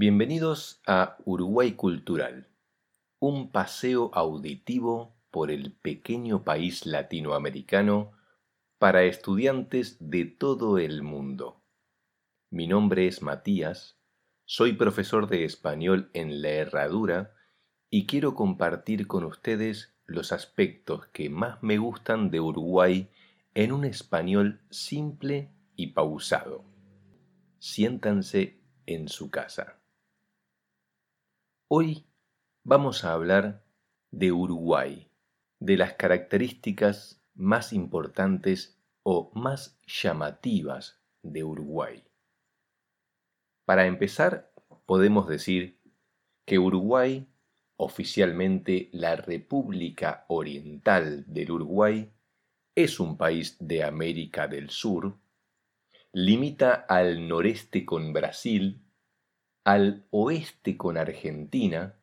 Bienvenidos a Uruguay Cultural, un paseo auditivo por el pequeño país latinoamericano para estudiantes de todo el mundo. Mi nombre es Matías, soy profesor de español en La Herradura y quiero compartir con ustedes los aspectos que más me gustan de Uruguay en un español simple y pausado. Siéntanse en su casa. Hoy vamos a hablar de Uruguay, de las características más importantes o más llamativas de Uruguay. Para empezar, podemos decir que Uruguay, oficialmente la República Oriental del Uruguay, es un país de América del Sur, limita al noreste con Brasil, al oeste con Argentina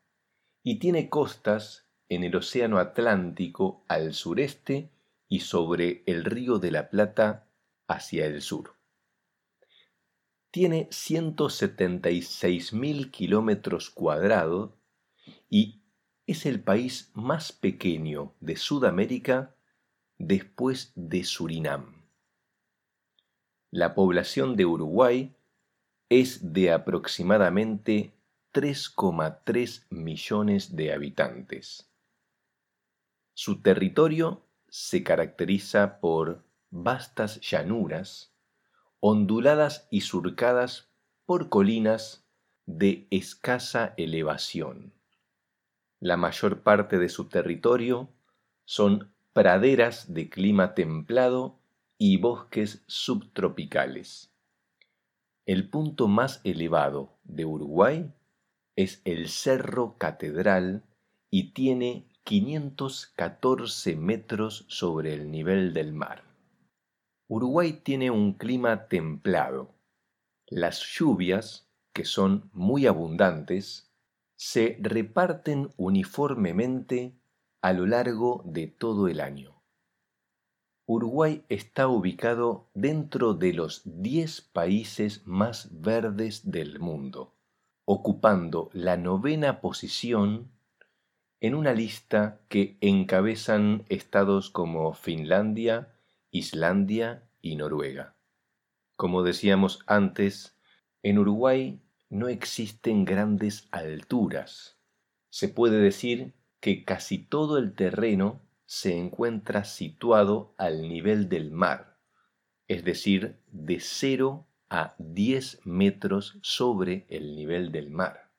y tiene costas en el Océano Atlántico al sureste y sobre el Río de la Plata hacia el sur. Tiene 176.000 kilómetros cuadrados y es el país más pequeño de Sudamérica después de Surinam. La población de Uruguay es de aproximadamente 3,3 millones de habitantes. Su territorio se caracteriza por vastas llanuras, onduladas y surcadas por colinas de escasa elevación. La mayor parte de su territorio son praderas de clima templado y bosques subtropicales. El punto más elevado de Uruguay es el Cerro Catedral y tiene 514 metros sobre el nivel del mar. Uruguay tiene un clima templado. Las lluvias, que son muy abundantes, se reparten uniformemente a lo largo de todo el año. Uruguay está ubicado dentro de los 10 países más verdes del mundo, ocupando la novena posición en una lista que encabezan estados como Finlandia, Islandia y Noruega. Como decíamos antes, en Uruguay no existen grandes alturas. Se puede decir que casi todo el terreno se encuentra situado al nivel del mar, es decir, de 0 a 10 metros sobre el nivel del mar.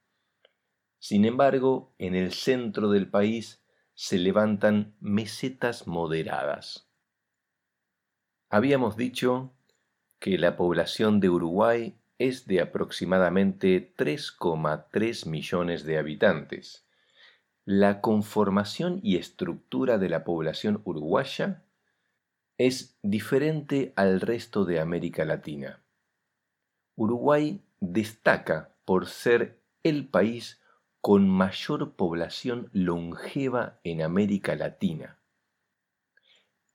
Sin embargo, en el centro del país se levantan mesetas moderadas. Habíamos dicho que la población de Uruguay es de aproximadamente 3,3 millones de habitantes la conformación y estructura de la población uruguaya es diferente al resto de América Latina. Uruguay destaca por ser el país con mayor población longeva en América Latina.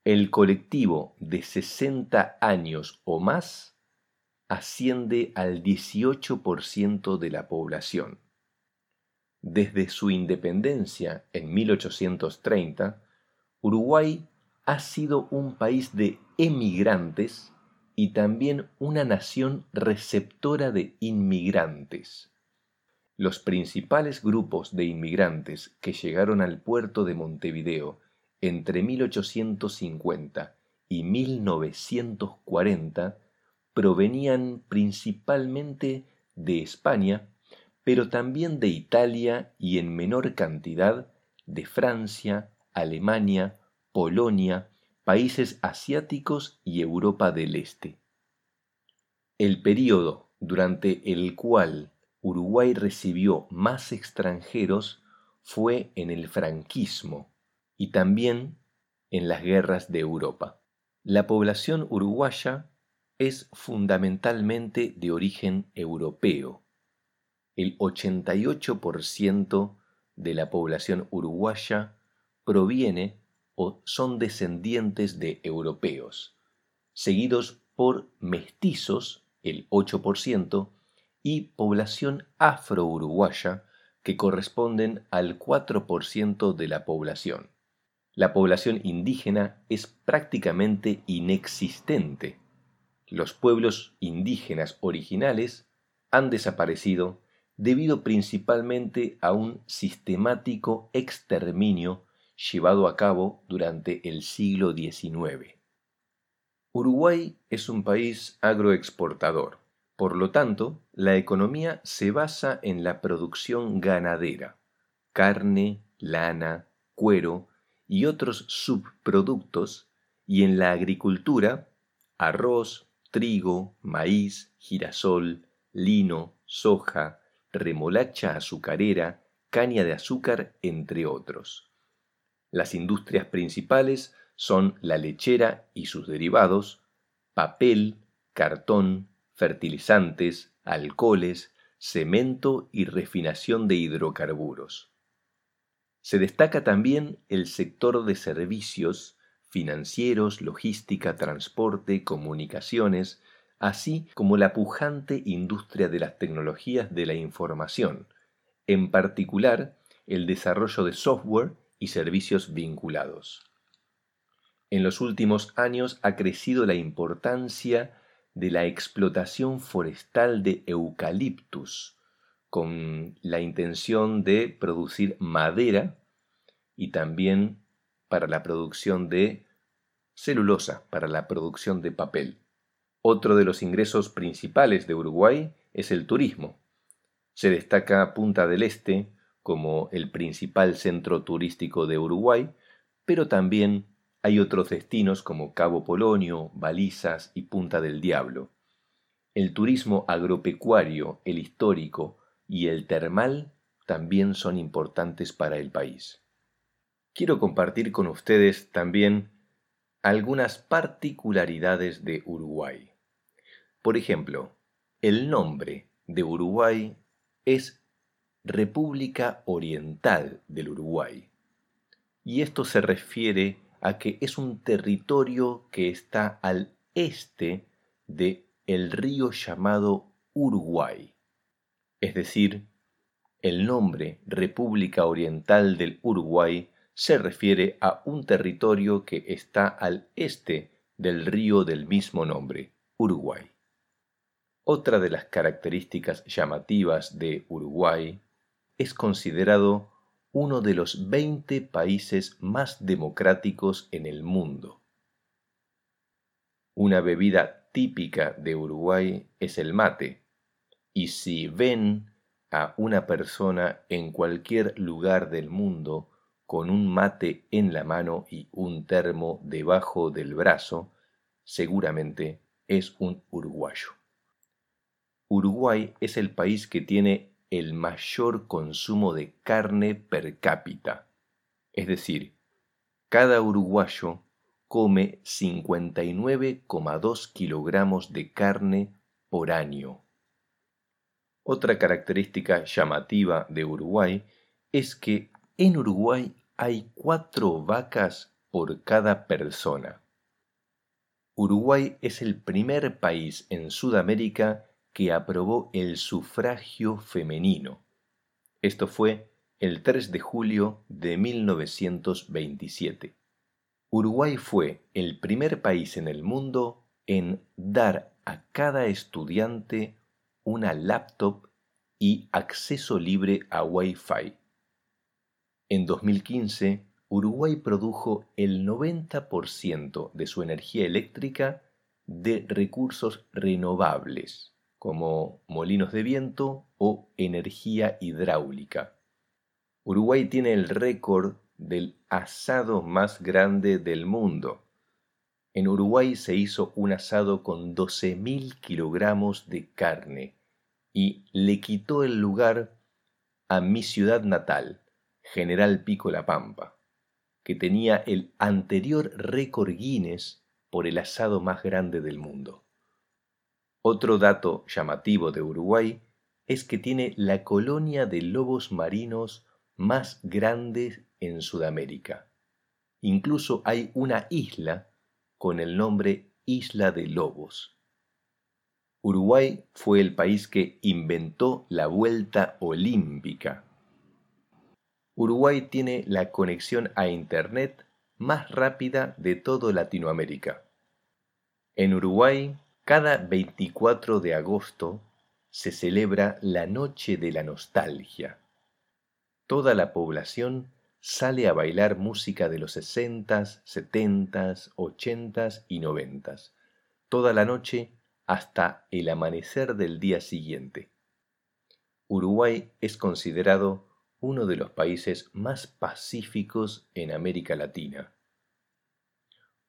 El colectivo de 60 años o más asciende al 18% de la población. Desde su independencia en 1830, Uruguay ha sido un país de emigrantes y también una nación receptora de inmigrantes. Los principales grupos de inmigrantes que llegaron al puerto de Montevideo entre 1850 y 1940 provenían principalmente de España pero también de Italia y en menor cantidad de Francia, Alemania, Polonia, países asiáticos y Europa del Este. El período durante el cual Uruguay recibió más extranjeros fue en el franquismo y también en las guerras de Europa. La población uruguaya es fundamentalmente de origen europeo el 88% de la población uruguaya proviene o son descendientes de europeos, seguidos por mestizos, el 8%, y población afro-uruguaya, que corresponden al 4% de la población. La población indígena es prácticamente inexistente. Los pueblos indígenas originales han desaparecido debido principalmente a un sistemático exterminio llevado a cabo durante el siglo XIX. Uruguay es un país agroexportador. Por lo tanto, la economía se basa en la producción ganadera, carne, lana, cuero y otros subproductos, y en la agricultura, arroz, trigo, maíz, girasol, lino, soja, remolacha azucarera, caña de azúcar, entre otros. Las industrias principales son la lechera y sus derivados, papel, cartón, fertilizantes, alcoholes, cemento y refinación de hidrocarburos. Se destaca también el sector de servicios financieros, logística, transporte, comunicaciones, así como la pujante industria de las tecnologías de la información, en particular el desarrollo de software y servicios vinculados. En los últimos años ha crecido la importancia de la explotación forestal de eucaliptus, con la intención de producir madera y también para la producción de celulosa, para la producción de papel. Otro de los ingresos principales de Uruguay es el turismo. Se destaca Punta del Este como el principal centro turístico de Uruguay, pero también hay otros destinos como Cabo Polonio, Balizas y Punta del Diablo. El turismo agropecuario, el histórico y el termal también son importantes para el país. Quiero compartir con ustedes también algunas particularidades de Uruguay. Por ejemplo, el nombre de Uruguay es República Oriental del Uruguay. Y esto se refiere a que es un territorio que está al este de el río llamado Uruguay. Es decir, el nombre República Oriental del Uruguay se refiere a un territorio que está al este del río del mismo nombre, Uruguay. Otra de las características llamativas de Uruguay es considerado uno de los 20 países más democráticos en el mundo. Una bebida típica de Uruguay es el mate, y si ven a una persona en cualquier lugar del mundo con un mate en la mano y un termo debajo del brazo, seguramente es un uruguayo. Uruguay es el país que tiene el mayor consumo de carne per cápita. Es decir, cada uruguayo come 59,2 kilogramos de carne por año. Otra característica llamativa de Uruguay es que en Uruguay hay cuatro vacas por cada persona. Uruguay es el primer país en Sudamérica que aprobó el sufragio femenino. Esto fue el 3 de julio de 1927. Uruguay fue el primer país en el mundo en dar a cada estudiante una laptop y acceso libre a Wi-Fi. En 2015, Uruguay produjo el 90% de su energía eléctrica de recursos renovables como molinos de viento o energía hidráulica. Uruguay tiene el récord del asado más grande del mundo. En Uruguay se hizo un asado con 12.000 kilogramos de carne y le quitó el lugar a mi ciudad natal, General Pico La Pampa, que tenía el anterior récord Guinness por el asado más grande del mundo. Otro dato llamativo de Uruguay es que tiene la colonia de lobos marinos más grande en Sudamérica. Incluso hay una isla con el nombre Isla de Lobos. Uruguay fue el país que inventó la vuelta olímpica. Uruguay tiene la conexión a Internet más rápida de todo Latinoamérica. En Uruguay, cada 24 de agosto se celebra la Noche de la Nostalgia. Toda la población sale a bailar música de los 60s, 70s, 80s y 90s, toda la noche hasta el amanecer del día siguiente. Uruguay es considerado uno de los países más pacíficos en América Latina.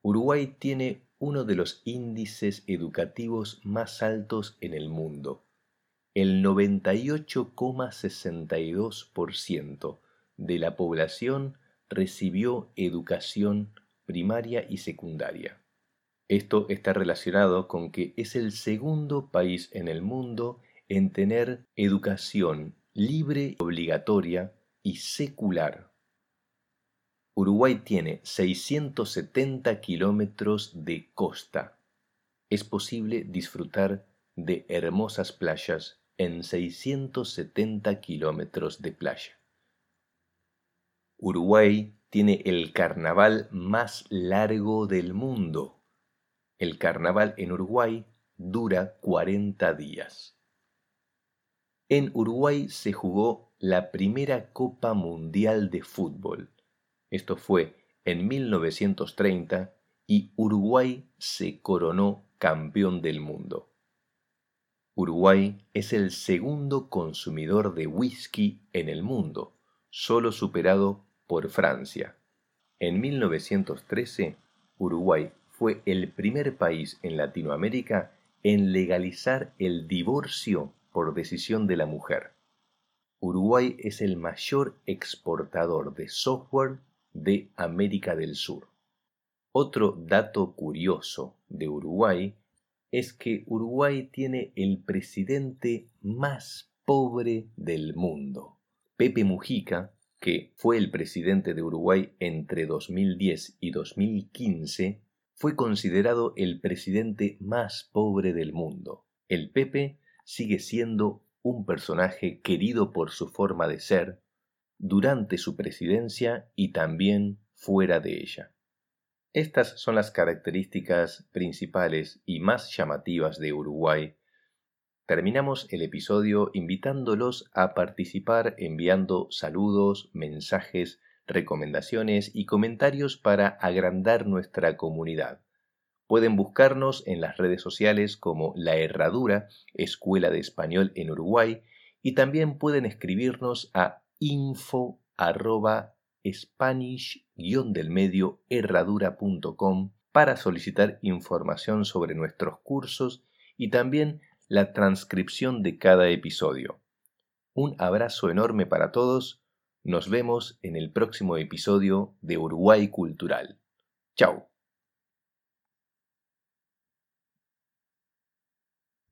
Uruguay tiene uno de los índices educativos más altos en el mundo. El 98,62% de la población recibió educación primaria y secundaria. Esto está relacionado con que es el segundo país en el mundo en tener educación libre, obligatoria y secular. Uruguay tiene 670 kilómetros de costa. Es posible disfrutar de hermosas playas en 670 kilómetros de playa. Uruguay tiene el carnaval más largo del mundo. El carnaval en Uruguay dura 40 días. En Uruguay se jugó la primera Copa Mundial de Fútbol. Esto fue en 1930 y Uruguay se coronó campeón del mundo. Uruguay es el segundo consumidor de whisky en el mundo, solo superado por Francia. En 1913, Uruguay fue el primer país en Latinoamérica en legalizar el divorcio por decisión de la mujer. Uruguay es el mayor exportador de software de América del Sur. Otro dato curioso de Uruguay es que Uruguay tiene el presidente más pobre del mundo. Pepe Mujica que fue el presidente de Uruguay entre 2010 y 2015, fue considerado el presidente más pobre del mundo. El Pepe sigue siendo un personaje querido por su forma de ser durante su presidencia y también fuera de ella. Estas son las características principales y más llamativas de Uruguay Terminamos el episodio invitándolos a participar enviando saludos, mensajes, recomendaciones y comentarios para agrandar nuestra comunidad. Pueden buscarnos en las redes sociales como La Herradura, Escuela de Español en Uruguay, y también pueden escribirnos a info arroba spanish-del medio herradura.com para solicitar información sobre nuestros cursos y también la transcripción de cada episodio. Un abrazo enorme para todos. Nos vemos en el próximo episodio de Uruguay Cultural. Chao.